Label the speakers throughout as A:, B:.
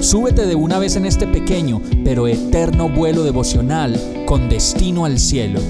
A: súbete de una vez en este pequeño pero eterno vuelo devocional con destino al cielo.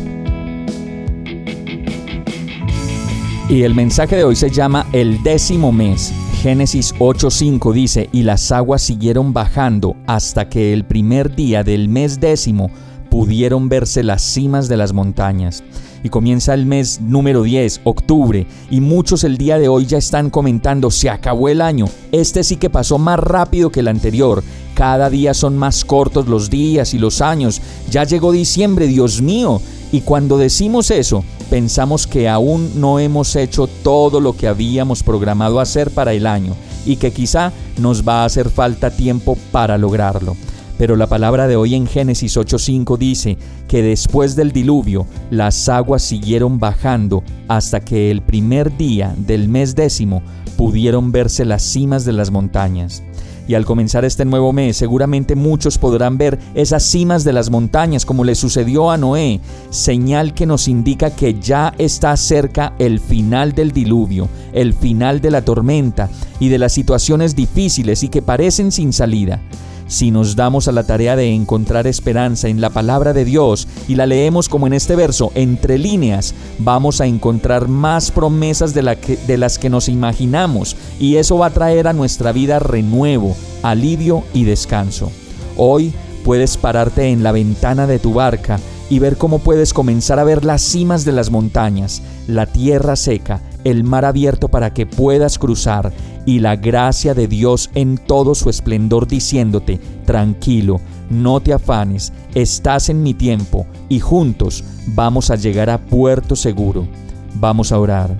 B: Y el mensaje de hoy se llama El décimo mes. Génesis 8:5 dice, y las aguas siguieron bajando hasta que el primer día del mes décimo pudieron verse las cimas de las montañas. Y comienza el mes número 10, octubre, y muchos el día de hoy ya están comentando, se acabó el año, este sí que pasó más rápido que el anterior, cada día son más cortos los días y los años, ya llegó diciembre, Dios mío, y cuando decimos eso, pensamos que aún no hemos hecho todo lo que habíamos programado hacer para el año y que quizá nos va a hacer falta tiempo para lograrlo. Pero la palabra de hoy en Génesis 8:5 dice que después del diluvio las aguas siguieron bajando hasta que el primer día del mes décimo pudieron verse las cimas de las montañas. Y al comenzar este nuevo mes, seguramente muchos podrán ver esas cimas de las montañas como le sucedió a Noé, señal que nos indica que ya está cerca el final del diluvio, el final de la tormenta y de las situaciones difíciles y que parecen sin salida. Si nos damos a la tarea de encontrar esperanza en la palabra de Dios y la leemos como en este verso, entre líneas, vamos a encontrar más promesas de, de las que nos imaginamos y eso va a traer a nuestra vida renuevo, alivio y descanso. Hoy puedes pararte en la ventana de tu barca y ver cómo puedes comenzar a ver las cimas de las montañas, la tierra seca, el mar abierto para que puedas cruzar y la gracia de Dios en todo su esplendor diciéndote, tranquilo, no te afanes, estás en mi tiempo y juntos vamos a llegar a puerto seguro. Vamos a orar.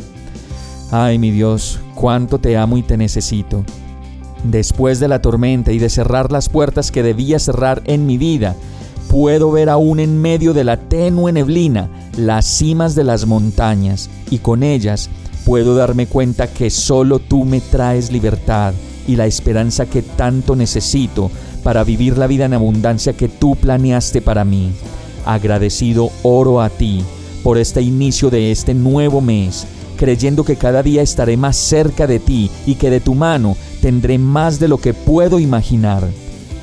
B: Ay mi Dios, cuánto te amo y te necesito. Después de la tormenta y de cerrar las puertas que debía cerrar en mi vida, puedo ver aún en medio de la tenue neblina las cimas de las montañas y con ellas puedo darme cuenta que solo tú me traes libertad y la esperanza que tanto necesito para vivir la vida en abundancia que tú planeaste para mí. Agradecido oro a ti por este inicio de este nuevo mes, creyendo que cada día estaré más cerca de ti y que de tu mano tendré más de lo que puedo imaginar.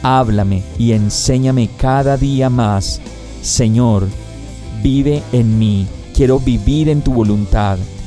B: Háblame y enséñame cada día más. Señor, vive en mí, quiero vivir en tu voluntad